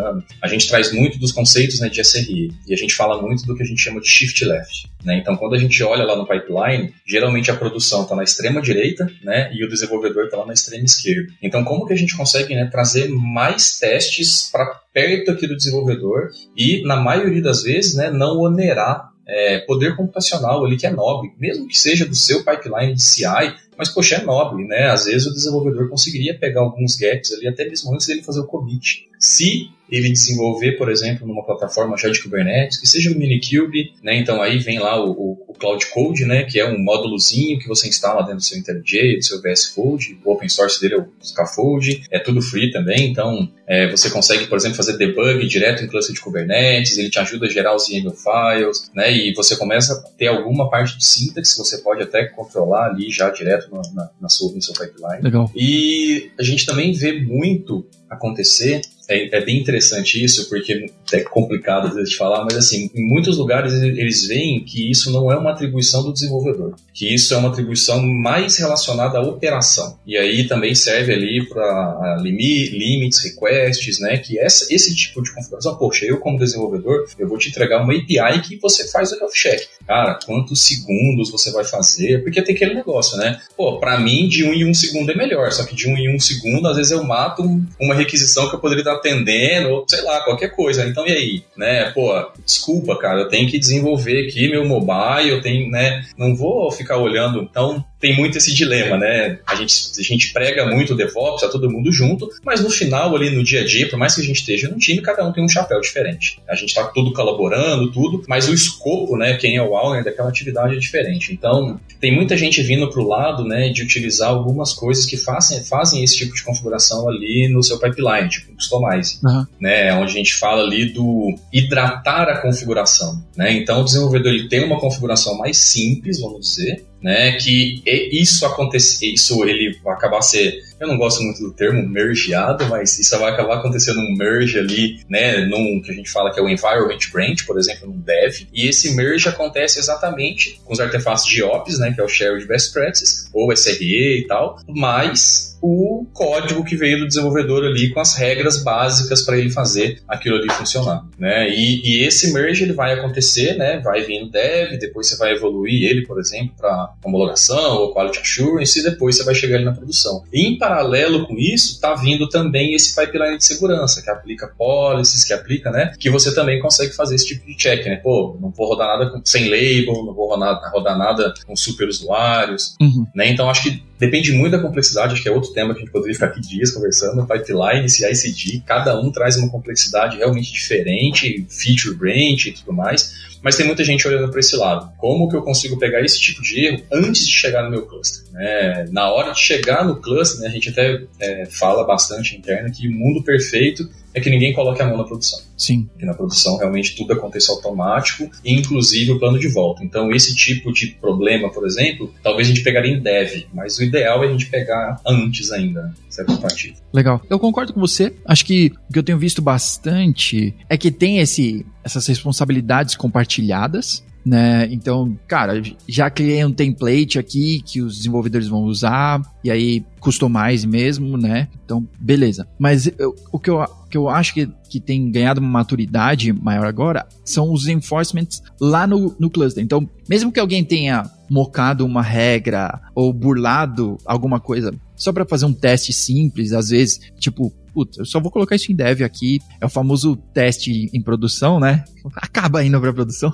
comentando, a gente traz muito dos conceitos né, de SRE e a gente fala muito do que a gente chama de shift left. Né? Então, quando a gente olha lá no pipeline, geralmente a produção está na extrema direita, né? E o desenvolvedor está lá na extrema esquerda. Então, como que a gente consegue né, trazer mais testes para perto aqui do desenvolvedor e, na maioria das vezes, né, não onerar é, poder computacional ali que é nobre, mesmo que seja do seu pipeline de CI, mas poxa, é nobre, né? Às vezes o desenvolvedor conseguiria pegar alguns gaps ali até mesmo antes dele fazer o commit. Se ele desenvolver, por exemplo, numa plataforma já de Kubernetes, que seja o Minikube, né? Então aí vem lá o, o, o, Cloud Code, né? Que é um módulozinho que você instala dentro do seu IntelliJ, do seu VS Code, o open source dele é o Scaffold, é tudo free também, então é, você consegue, por exemplo, fazer debug direto em cluster de Kubernetes, ele te ajuda a gerar os YAML files, né? E você começa a ter alguma parte de sintaxe, você pode até controlar ali já direto na, na, na sua, no seu pipeline. Legal. E a gente também vê muito acontecer é, é, bem interessante isso, porque é complicado às vezes de falar, mas assim, em muitos lugares eles veem que isso não é uma atribuição do desenvolvedor, que isso é uma atribuição mais relacionada à operação. E aí também serve ali para limits, requests, né? Que essa, esse tipo de configuração, poxa, eu como desenvolvedor, eu vou te entregar uma API que você faz o check. Cara, quantos segundos você vai fazer? Porque tem aquele negócio, né? Pô, para mim, de um em um segundo é melhor, só que de um em um segundo, às vezes eu mato um, uma requisição que eu poderia estar atendendo, ou sei lá, qualquer coisa. Então, e aí? Né? Pô, desculpa, cara, eu tenho que desenvolver aqui meu mobile, eu tenho, né? Não vou ficar olhando. Então, tem muito esse dilema, né? A gente, a gente prega muito o DevOps, tá todo mundo junto, mas no final, ali no dia a dia, por mais que a gente esteja num time, cada um tem um chapéu diferente. A gente tá tudo colaborando, tudo, mas o escopo, né, quem é o owner daquela atividade é diferente. Então, tem muita gente vindo pro lado, né, de utilizar algumas coisas que fazem, fazem esse tipo de configuração ali no seu pipeline, tipo customize, uhum. né, onde a gente fala ali do hidratar a configuração, né? Então, o desenvolvedor ele tem uma configuração mais simples, vamos dizer, né? Que isso acontecer, isso ele vai acabar ser, eu não gosto muito do termo mergeado, mas isso vai acabar acontecendo um merge ali, né? Num que a gente fala que é o environment branch, por exemplo, num dev, e esse merge acontece exatamente com os artefatos de ops, né? Que é o shared best practices ou SRE e tal, mas o código que veio do desenvolvedor ali com as regras básicas para ele fazer aquilo ali funcionar, né? E, e, esse merge ele vai acontecer, né? Vai vindo dev, depois você vai evoluir ele, por exemplo, para homologação ou quality assurance e depois você vai chegar ali na produção. E, em paralelo com isso, está vindo também esse pipeline de segurança que aplica policies, que aplica, né? Que você também consegue fazer esse tipo de check, né? Pô, não vou rodar nada com, sem label, não vou rodar, rodar nada com super usuários, uhum. né? Então acho que Depende muito da complexidade, acho que é outro tema que a gente poderia ficar aqui dias conversando, pipeline, CI/CD, cada um traz uma complexidade realmente diferente, feature branch e tudo mais, mas tem muita gente olhando para esse lado. Como que eu consigo pegar esse tipo de erro antes de chegar no meu cluster? É, na hora de chegar no cluster, né, a gente até é, fala bastante interna que o mundo perfeito é que ninguém coloque a mão na produção. Sim. Que na produção realmente tudo acontece automático, inclusive o plano de volta. Então, esse tipo de problema, por exemplo, talvez a gente pegaria em dev, mas o ideal é a gente pegar antes ainda, certo? Partido. Legal. Eu concordo com você. Acho que o que eu tenho visto bastante é que tem esse, essas responsabilidades compartilhadas né? Então, cara, já criei um template aqui que os desenvolvedores vão usar, e aí customize mesmo, né? Então, beleza. Mas eu, o que eu, que eu acho que, que tem ganhado uma maturidade maior agora são os enforcements lá no, no cluster. Então, mesmo que alguém tenha mocado uma regra ou burlado alguma coisa só para fazer um teste simples, às vezes, tipo, puta, eu só vou colocar isso em dev aqui. É o famoso teste em produção, né? Acaba indo para produção.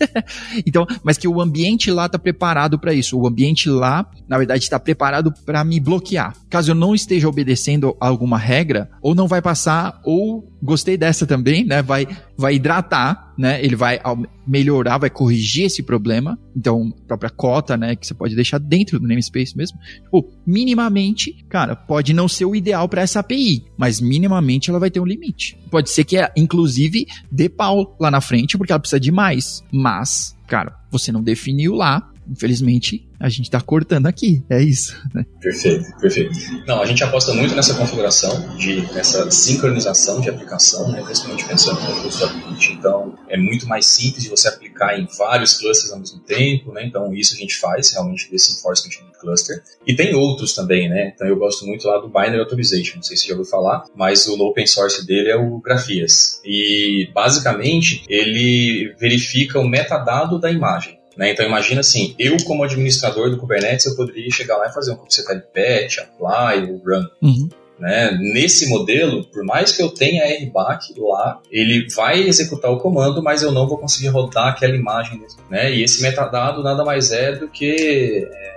então, mas que o ambiente lá tá preparado para isso. O ambiente lá, na verdade, está preparado para me bloquear. Caso eu não esteja obedecendo alguma regra, ou não vai passar, ou gostei dessa também, né? Vai, vai hidratar, né? Ele vai melhorar, vai corrigir esse problema. Então, própria cota, né? Que você pode deixar dentro do namespace mesmo. Tipo, minimamente, cara, pode não ser o ideal para essa API, mas minimamente ela vai ter um limite. Pode ser que, inclusive, dê pau lá na frente, porque ela precisa de mais. Mas, cara, você não definiu lá, infelizmente, a gente está cortando aqui. É isso. Né? Perfeito, perfeito. Não, a gente aposta muito nessa configuração, de, nessa sincronização de aplicação, né, principalmente pensando no usability. Então, é muito mais simples de você aplicar em vários clusters ao mesmo tempo, né? Então, isso a gente faz realmente desse enforcement cluster. E tem outros também, né? Então, eu gosto muito lá do Binary Authorization, não sei se já ouviu falar, mas o open source dele é o Grafias. E, basicamente, ele verifica o metadado da imagem. Né? Então imagina assim, eu como administrador do Kubernetes, eu poderia chegar lá e fazer um kubectl patch, apply, run. Uhum. Né? Nesse modelo, por mais que eu tenha RBAC lá, ele vai executar o comando, mas eu não vou conseguir rodar aquela imagem. Né? E esse metadado nada mais é do que é,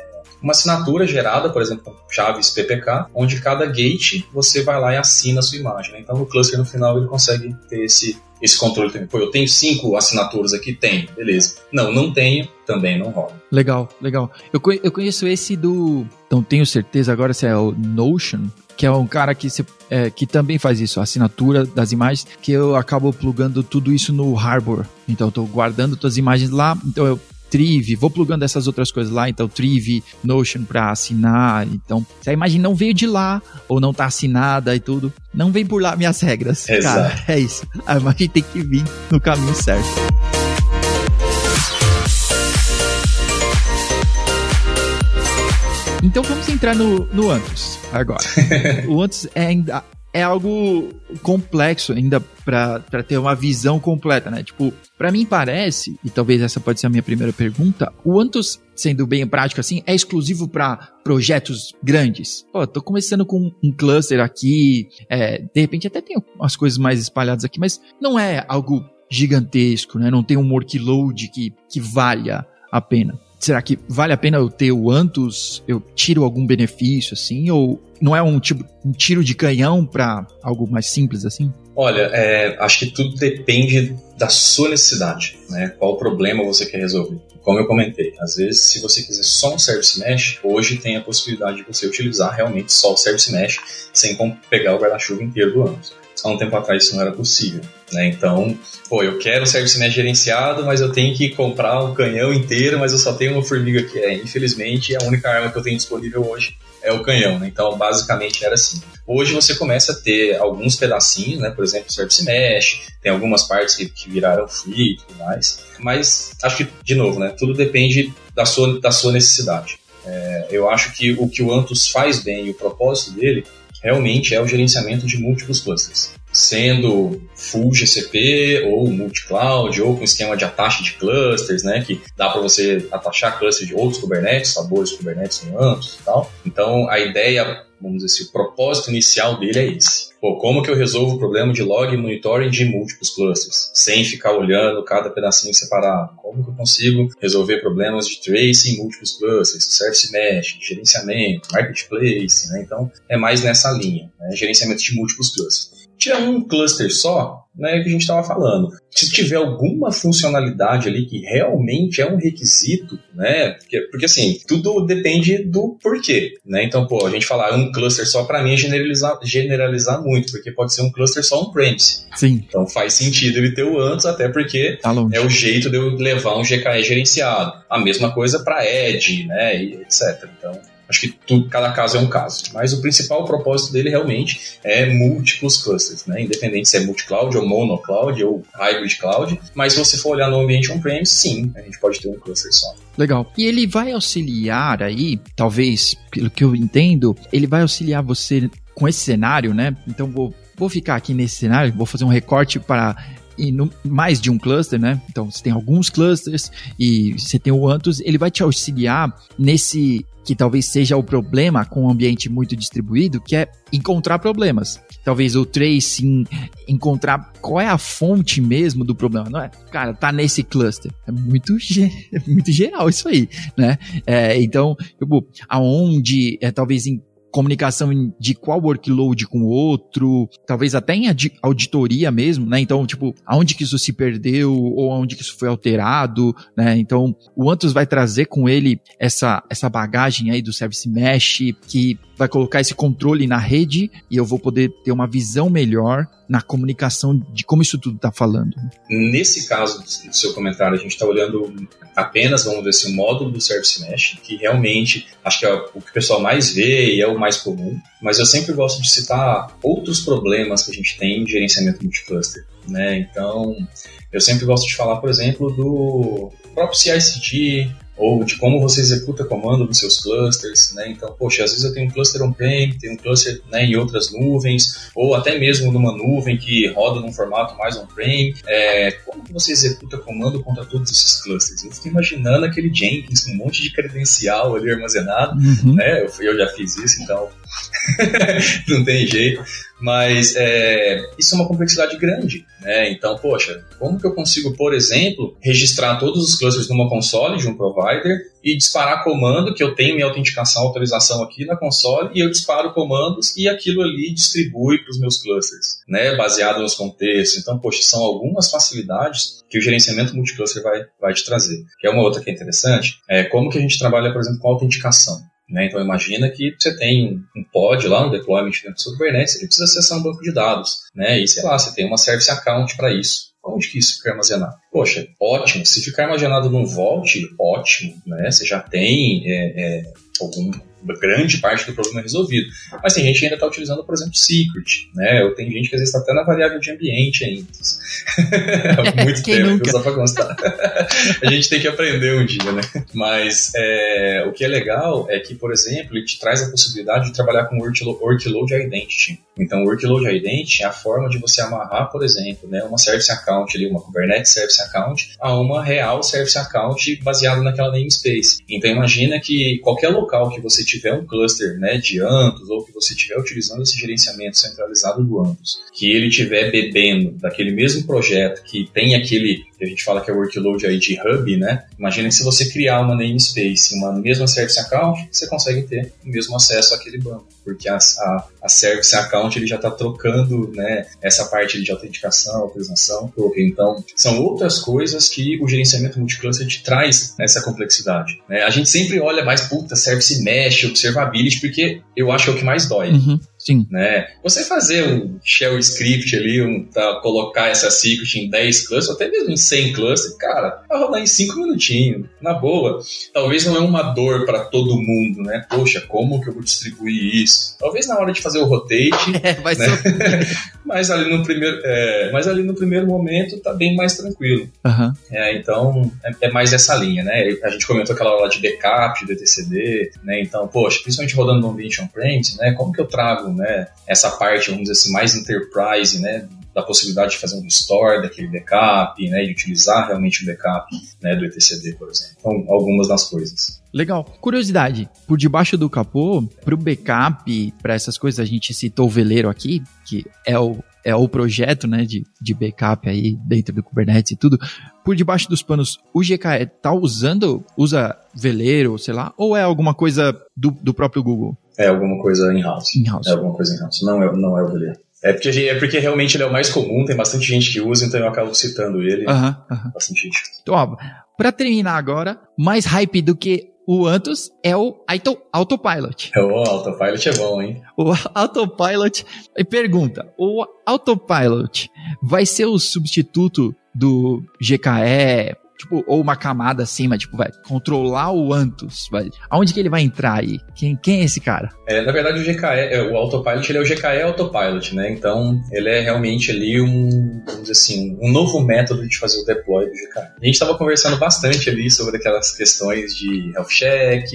uma assinatura gerada, por exemplo, com chaves PPK, onde cada gate você vai lá e assina a sua imagem. Né? Então, o cluster no final ele consegue ter esse, esse controle também. Pô, eu tenho cinco assinaturas aqui? Tenho, beleza. Não, não tenho, também não rola. Legal, legal. Eu, eu conheço esse do. Não tenho certeza agora se é o Notion, que é um cara que, se, é, que também faz isso, assinatura das imagens, que eu acabo plugando tudo isso no Harbor. Então, eu tô guardando todas as imagens lá, então eu Triv, vou plugando essas outras coisas lá, então Triv, Notion para assinar. Então, se a imagem não veio de lá ou não tá assinada e tudo, não vem por lá minhas regras. Exato. Cara, é isso. A imagem tem que vir no caminho certo. Então vamos entrar no, no Antus agora. o Antus é ainda é algo complexo ainda para ter uma visão completa, né? Tipo, para mim parece, e talvez essa pode ser a minha primeira pergunta, o Antus, sendo bem prático assim, é exclusivo para projetos grandes. Pô, tô começando com um cluster aqui, é, de repente até tem umas coisas mais espalhadas aqui, mas não é algo gigantesco, né? Não tem um workload que, que valha a pena será que vale a pena eu ter o Antus? Eu tiro algum benefício assim? Ou não é um, tipo, um tiro de canhão para algo mais simples assim? Olha, é, acho que tudo depende da sua necessidade, né? Qual problema você quer resolver. Como eu comentei, às vezes, se você quiser só um Service Mesh, hoje tem a possibilidade de você utilizar realmente só o Service Mesh, sem pegar o guarda-chuva inteiro do Antus há um tempo atrás isso não era possível. Né? Então, pô, eu quero o service mesh gerenciado, mas eu tenho que comprar um canhão inteiro, mas eu só tenho uma formiga que é, infelizmente, a única arma que eu tenho disponível hoje é o canhão. Né? Então, basicamente era assim. Hoje você começa a ter alguns pedacinhos, né? por exemplo, o service mesh, tem algumas partes que, que viraram free e tudo mais, mas acho que, de novo, né? tudo depende da sua, da sua necessidade. É, eu acho que o que o Antus faz bem e o propósito dele realmente é o gerenciamento de múltiplos clusters, sendo full GCP ou multi-cloud ou com esquema de atache de clusters, né, que dá para você atachar clusters de outros Kubernetes, sabores Kubernetes no Antus e tal. Então, a ideia, vamos dizer assim, o propósito inicial dele é esse. Pô, como que eu resolvo o problema de log e monitoring de múltiplos clusters, sem ficar olhando cada pedacinho separado? Como que eu consigo resolver problemas de trace em múltiplos clusters, service mesh, gerenciamento, marketplace, né? Então, é mais nessa linha, né? gerenciamento de múltiplos clusters tirar um cluster só, né, que a gente estava falando. Se tiver alguma funcionalidade ali que realmente é um requisito, né, porque, porque assim, tudo depende do porquê, né, então, pô, a gente falar um cluster só para mim é generalizar, generalizar muito, porque pode ser um cluster só on-premise. Sim. Então faz sentido ele ter o antes, até porque tá é o jeito de eu levar um GKE gerenciado. A mesma coisa para Edge, né, e etc. Então, Acho que cada caso é um caso. Mas o principal propósito dele realmente é múltiplos clusters, né? Independente se é multi-cloud ou monocloud ou hybrid cloud. Mas se você for olhar no ambiente on-premise, sim, a gente pode ter um cluster só. Legal. E ele vai auxiliar aí, talvez, pelo que eu entendo, ele vai auxiliar você com esse cenário, né? Então vou, vou ficar aqui nesse cenário, vou fazer um recorte para e no, mais de um cluster, né? Então você tem alguns clusters e você tem o Antus, ele vai te auxiliar nesse que talvez seja o problema com um ambiente muito distribuído, que é encontrar problemas. Talvez o tracing, encontrar qual é a fonte mesmo do problema. Não é, cara, tá nesse cluster. É muito, é muito geral isso aí, né? É, então, tipo, aonde, é, talvez em comunicação de qual workload com o outro, talvez até em auditoria mesmo, né? Então, tipo, aonde que isso se perdeu ou aonde que isso foi alterado, né? Então, o Antus vai trazer com ele essa, essa bagagem aí do Service Mesh que vai colocar esse controle na rede e eu vou poder ter uma visão melhor na comunicação de como isso tudo está falando. Nesse caso do seu comentário, a gente está olhando apenas, vamos ver se o módulo do Service Mesh, que realmente acho que é o que o pessoal mais vê e é o mais comum, mas eu sempre gosto de citar outros problemas que a gente tem em gerenciamento multicluster. Né? Então, eu sempre gosto de falar, por exemplo, do próprio CI/CD, ou de como você executa comando nos seus clusters, né? Então, poxa, às vezes eu tenho um cluster on-prem, tenho um cluster né, em outras nuvens, ou até mesmo numa nuvem que roda num formato mais on-prem. É, como que você executa comando contra todos esses clusters? Eu fico imaginando aquele Jenkins com um monte de credencial ali armazenado, uhum. né? Eu, eu já fiz isso, então não tem jeito. Mas é, isso é uma complexidade grande. Né? Então, poxa, como que eu consigo, por exemplo, registrar todos os clusters numa console de um provider e disparar comando que eu tenho minha autenticação, autorização aqui na console e eu disparo comandos e aquilo ali distribui para os meus clusters, né? baseado nos contextos. Então, poxa, são algumas facilidades que o gerenciamento multicluster vai, vai te trazer. Que é uma outra que é interessante, é como que a gente trabalha, por exemplo, com autenticação. Né? Então imagina que você tem um pod lá, um deployment dentro do seu Kubernetes, ele precisa acessar um banco de dados, né? E sei lá, você tem uma service account para isso. Onde que isso fica armazenado? Poxa, ótimo. Se ficar armazenado num Vault, ótimo, né? Você já tem é, é, algum grande parte do problema resolvido. Mas tem gente que ainda está utilizando, por exemplo, Secret, né? Ou tem gente que às vezes está até na variável de ambiente ainda. Há muito tempo, só para constar. a gente tem que aprender um dia, né? Mas é, o que é legal é que, por exemplo, ele te traz a possibilidade de trabalhar com Workload Identity. Então, Workload Identity é a forma de você amarrar, por exemplo, né, uma Service Account, ali, uma Kubernetes Service Account, a uma real Service Account baseada naquela namespace. Então, imagina que qualquer local que você tiver um cluster né, de Antus ou que você estiver utilizando esse gerenciamento centralizado do Antus, que ele estiver bebendo daquele mesmo projeto que tem aquele que a gente fala que é workload aí de hub, né? Imagina que se você criar uma namespace, uma mesma service account, você consegue ter o mesmo acesso àquele banco, porque a, a, a service account ele já está trocando, né? Essa parte de autenticação, autorização, então são outras coisas que o gerenciamento multicluster te traz nessa complexidade. Né? A gente sempre olha mais puta service mesh, observability, porque eu acho que é o que mais dói. Uhum. Sim. Né? Você fazer um shell script ali, um, tá, colocar essa secret em 10 clusters, até mesmo em 100 clusters, cara, vai rodar em 5 minutinhos, na boa. Talvez não é uma dor para todo mundo, né? Poxa, como que eu vou distribuir isso? Talvez na hora de fazer o rotate, é, vai né? mas ali no primeiro, é, mas ali no primeiro momento tá bem mais tranquilo. Uhum. É, então é, é, mais essa linha, né? A gente comentou aquela hora de backup, de DTCD, né? Então, poxa, principalmente rodando no ambiente on-premise, né? Como que eu trago né, essa parte, vamos dizer assim, mais enterprise, né, da possibilidade de fazer um restore daquele backup, né, de utilizar realmente o backup né, do etcd, por exemplo. Então, algumas das coisas. Legal. Curiosidade, por debaixo do capô, para o backup, para essas coisas, a gente citou o Veleiro aqui, que é o, é o projeto né, de, de backup aí dentro do Kubernetes e tudo. Por debaixo dos panos, o GKE tá usando, usa Veleiro, sei lá, ou é alguma coisa do, do próprio Google? É alguma coisa in-house. In-house. É alguma coisa in-house. Não é, não é o Veleiro. É porque, é porque realmente ele é o mais comum, tem bastante gente que usa, então eu acabo citando ele. Aham, uh -huh, Bastante gente. Então, ó, pra terminar agora, mais hype do que o Antus é o Auto, Autopilot. É, o Autopilot é bom, hein? O Autopilot. E pergunta: o Autopilot vai ser o substituto do GKE tipo, ou uma camada acima, tipo, vai controlar o Antus, vai. Aonde que ele vai entrar aí? Quem, quem é esse cara? É, na verdade, o GKE, é, o Autopilot, ele é o GKE Autopilot, né? Então, ele é realmente ali um, vamos dizer assim, um novo método de fazer o deploy do GKE. A gente estava conversando bastante ali sobre aquelas questões de health check,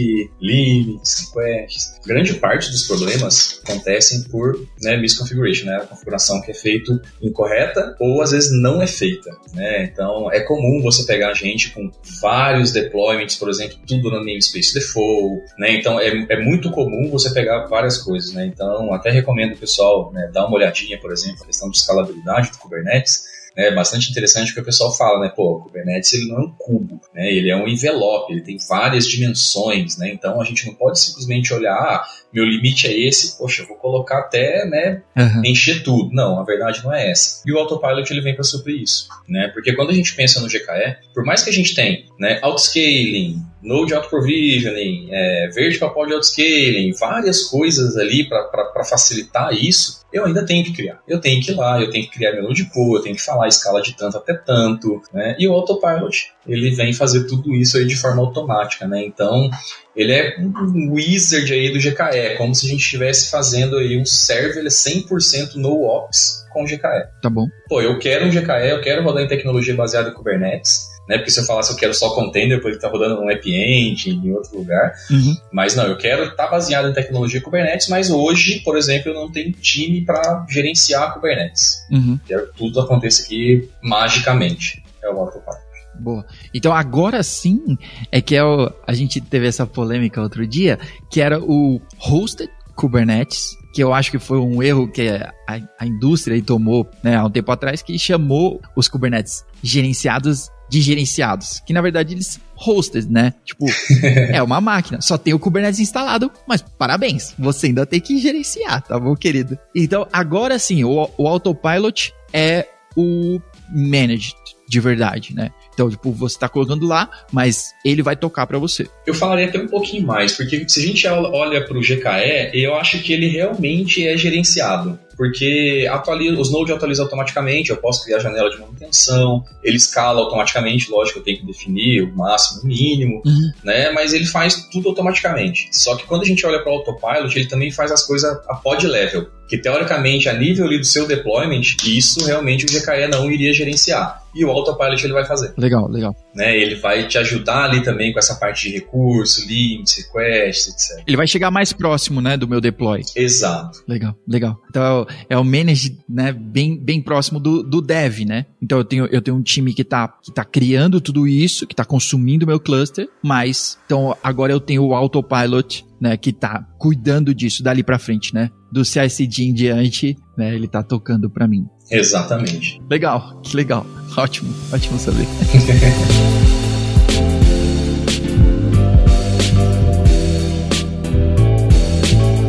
limits, requests. Grande parte dos problemas acontecem por né, misconfiguration, né? A configuração que é feita incorreta ou às vezes não é feita, né? Então, é comum você pegar a gente com vários deployments, por exemplo, tudo no namespace default, né? Então é, é muito comum você pegar várias coisas, né? Então até recomendo o pessoal né, dar uma olhadinha, por exemplo, a questão de escalabilidade do Kubernetes, é bastante interessante porque o pessoal fala, né, pô, o Kubernetes ele não é um cubo, né, ele é um envelope, ele tem várias dimensões, né, então a gente não pode simplesmente olhar, ah, meu limite é esse, poxa, eu vou colocar até, né, uhum. encher tudo. Não, a verdade não é essa. E o Autopilot ele vem para suprir isso, né, porque quando a gente pensa no GKE, por mais que a gente tenha, né, outscaling, Node Auto Provisioning, é, Vertical Pod Outscaling, várias coisas ali para facilitar isso, eu ainda tenho que criar. Eu tenho que ir lá, eu tenho que criar meu node pool, eu tenho que falar a escala de tanto até tanto, né? E o Autopilot, ele vem fazer tudo isso aí de forma automática, né? Então, ele é um wizard aí do GKE, como se a gente estivesse fazendo aí um server 100% no ops com GKE. Tá bom. Pô, eu quero um GKE, eu quero rodar em tecnologia baseada em Kubernetes, né? Porque se eu falasse eu quero só container, depois ele tá rodando um app engine em outro lugar. Uhum. Mas não, eu quero estar tá baseado em tecnologia Kubernetes, mas hoje, por exemplo, eu não tenho time para gerenciar Kubernetes. Uhum. Quero que tudo aconteça aqui magicamente. É o Autopilot. Boa. Então agora sim é que é o, a gente teve essa polêmica outro dia, que era o hosted Kubernetes, que eu acho que foi um erro que a, a indústria tomou né, há um tempo atrás, que chamou os Kubernetes gerenciados de gerenciados, que na verdade eles hosted, né? Tipo, é uma máquina, só tem o Kubernetes instalado, mas parabéns, você ainda tem que gerenciar, tá bom, querido? Então, agora sim, o, o Autopilot é o managed de verdade, né? Então, tipo, você está colocando lá, mas ele vai tocar para você. Eu falaria até um pouquinho mais, porque se a gente olha para o GKE, eu acho que ele realmente é gerenciado. Porque atualiza, os nodes atualizam automaticamente, eu posso criar janela de manutenção, ele escala automaticamente, lógico, eu tenho que definir o máximo e o mínimo, uhum. né? Mas ele faz tudo automaticamente. Só que quando a gente olha para o autopilot, ele também faz as coisas a pod level, que teoricamente a nível ali do seu deployment, isso realmente o GKE não iria gerenciar e o autopilot ele vai fazer. Legal, legal. Né, ele vai te ajudar ali também com essa parte de recurso, limits, requests, etc. Ele vai chegar mais próximo, né, do meu deploy. Exato. Legal, legal. Então é o manage, né, bem, bem próximo do, do dev, né? Então eu tenho, eu tenho um time que tá, que tá criando tudo isso, que tá consumindo meu cluster, mas então agora eu tenho o autopilot né, que tá cuidando disso dali para frente, né? Do CICD em diante, né, ele tá tocando para mim. Exatamente. Legal, que legal. Ótimo, ótimo saber.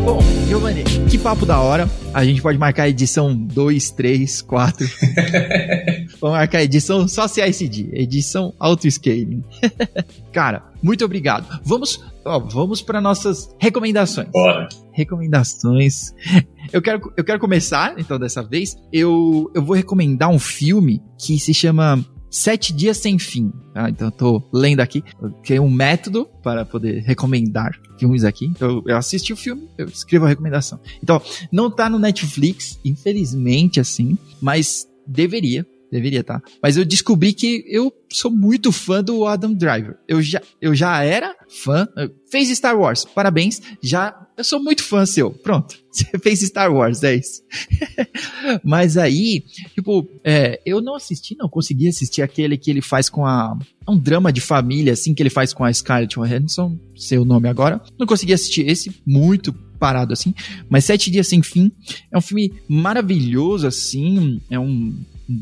Bom, Giovanni, que papo da hora. A gente pode marcar a edição 2, 3, 4. Vamos marcar a edição só CICD, edição auto-scaling. Cara, muito obrigado. Vamos, ó, vamos para nossas recomendações. Bora. Recomendações. Eu quero, eu quero começar, então, dessa vez. Eu, eu vou recomendar um filme que se chama Sete Dias Sem Fim. Tá? Então eu tô lendo aqui, que é um método para poder recomendar filmes aqui. Então eu assisti o filme, eu escrevo a recomendação. Então, não tá no Netflix, infelizmente, assim, mas deveria. Deveria estar. Tá. Mas eu descobri que eu sou muito fã do Adam Driver. Eu já, eu já era fã. Fez Star Wars. Parabéns. Já. Eu sou muito fã seu. Pronto. Você fez Star Wars, é isso. Mas aí, tipo, é, eu não assisti, não consegui assistir aquele que ele faz com a. É um drama de família, assim, que ele faz com a Scarlett Johansson, seu nome agora. Não consegui assistir esse, muito parado assim. Mas Sete Dias Sem Fim é um filme maravilhoso, assim. É um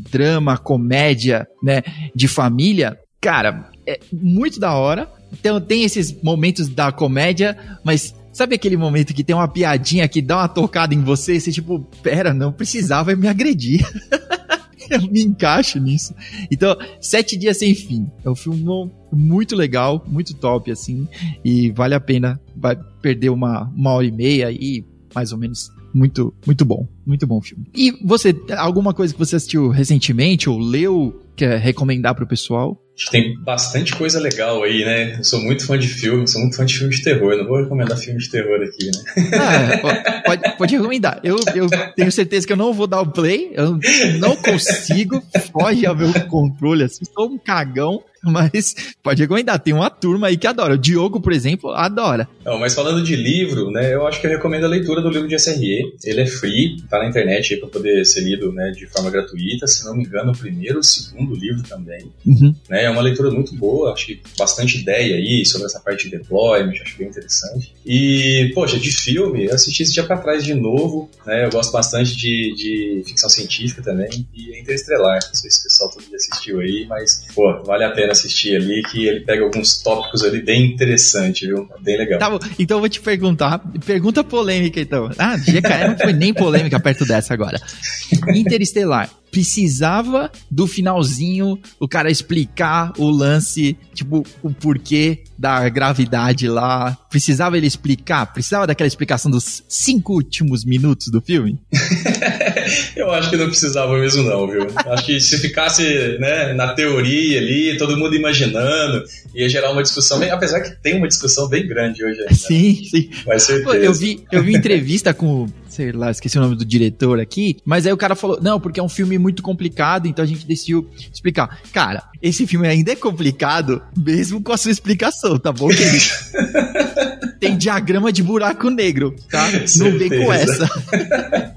drama, comédia, né, de família, cara, é muito da hora. Então tem esses momentos da comédia, mas sabe aquele momento que tem uma piadinha que dá uma tocada em você você tipo, pera, não precisava me agredir. eu me encaixo nisso. Então, Sete Dias Sem Fim. É um filme muito legal, muito top, assim. E vale a pena vai perder uma, uma hora e meia e mais ou menos muito, muito bom. Muito bom filme. E você, alguma coisa que você assistiu recentemente ou leu quer recomendar pro pessoal? Tem bastante coisa legal aí, né? Eu sou muito fã de filme, sou muito fã de filme de terror. Eu não vou recomendar filme de terror aqui, né? Ah, pode, pode recomendar. Eu, eu tenho certeza que eu não vou dar o play. Eu não consigo. Foge ao meu controle. Assim, sou um cagão. Mas pode recomendar, tem uma turma aí que adora. O Diogo, por exemplo, adora. Não, mas falando de livro, né, eu acho que eu recomendo a leitura do livro de SRE. Ele é free, tá na internet aí para poder ser lido né, de forma gratuita. Se não me engano, o primeiro o segundo livro também. Uhum. Né, é uma leitura muito boa, acho que bastante ideia aí sobre essa parte de deployment, acho bem interessante. E, poxa, de filme, eu assisti esse dia pra trás de novo. Né, eu gosto bastante de, de ficção científica também. E é Interestelar, não sei se o pessoal todo dia assistiu aí, mas, pô, vale a pena assistir ali, que ele pega alguns tópicos ali bem interessantes, viu? Bem legal. Tá bom, então eu vou te perguntar, pergunta polêmica então. Ah, GKE não foi nem polêmica perto dessa agora. Interestelar precisava do finalzinho o cara explicar o lance, tipo, o porquê da gravidade lá. Precisava ele explicar? Precisava daquela explicação dos cinco últimos minutos do filme? Eu acho que não precisava mesmo não, viu? Acho que se ficasse né, na teoria ali, todo mundo imaginando, ia gerar uma discussão, bem, apesar que tem uma discussão bem grande hoje ainda. Sim, sim. Mas certeza. Eu vi, eu vi entrevista com sei lá, esqueci o nome do diretor aqui, mas aí o cara falou, não, porque é um filme muito complicado, então a gente decidiu explicar. Cara, esse filme ainda é complicado, mesmo com a sua explicação, tá bom, querido? Tem diagrama de buraco negro, tá? Não vem com essa.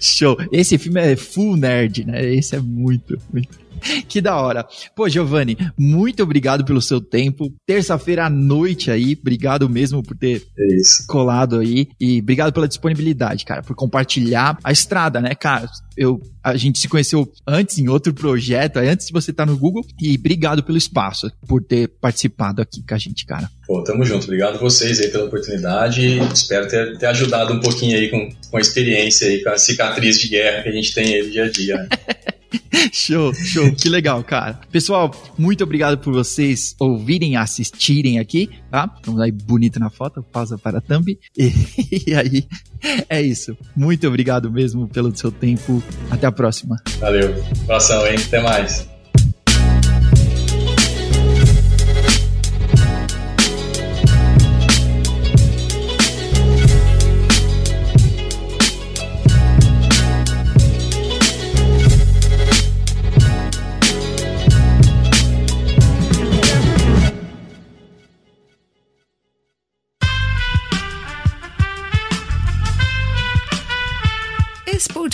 Show. Esse filme é full nerd, né? Esse é muito, muito que da hora. Pô, Giovanni, muito obrigado pelo seu tempo. Terça-feira à noite aí, obrigado mesmo por ter é colado aí e obrigado pela disponibilidade, cara, por compartilhar a estrada, né, cara? Eu, a gente se conheceu antes em outro projeto, antes de você estar no Google e obrigado pelo espaço, por ter participado aqui com a gente, cara. Pô, tamo junto. Obrigado vocês aí pela oportunidade. Espero ter, ter ajudado um pouquinho aí com, com a experiência aí, com a cicatriz de guerra que a gente tem aí no dia a dia. Né? show, show, que legal, cara. Pessoal, muito obrigado por vocês ouvirem, assistirem aqui, tá? Estamos aí bonito na foto, pausa para a thumb. E, e aí, é isso. Muito obrigado mesmo pelo seu tempo. Até a próxima. Valeu. Abração, hein? Até mais.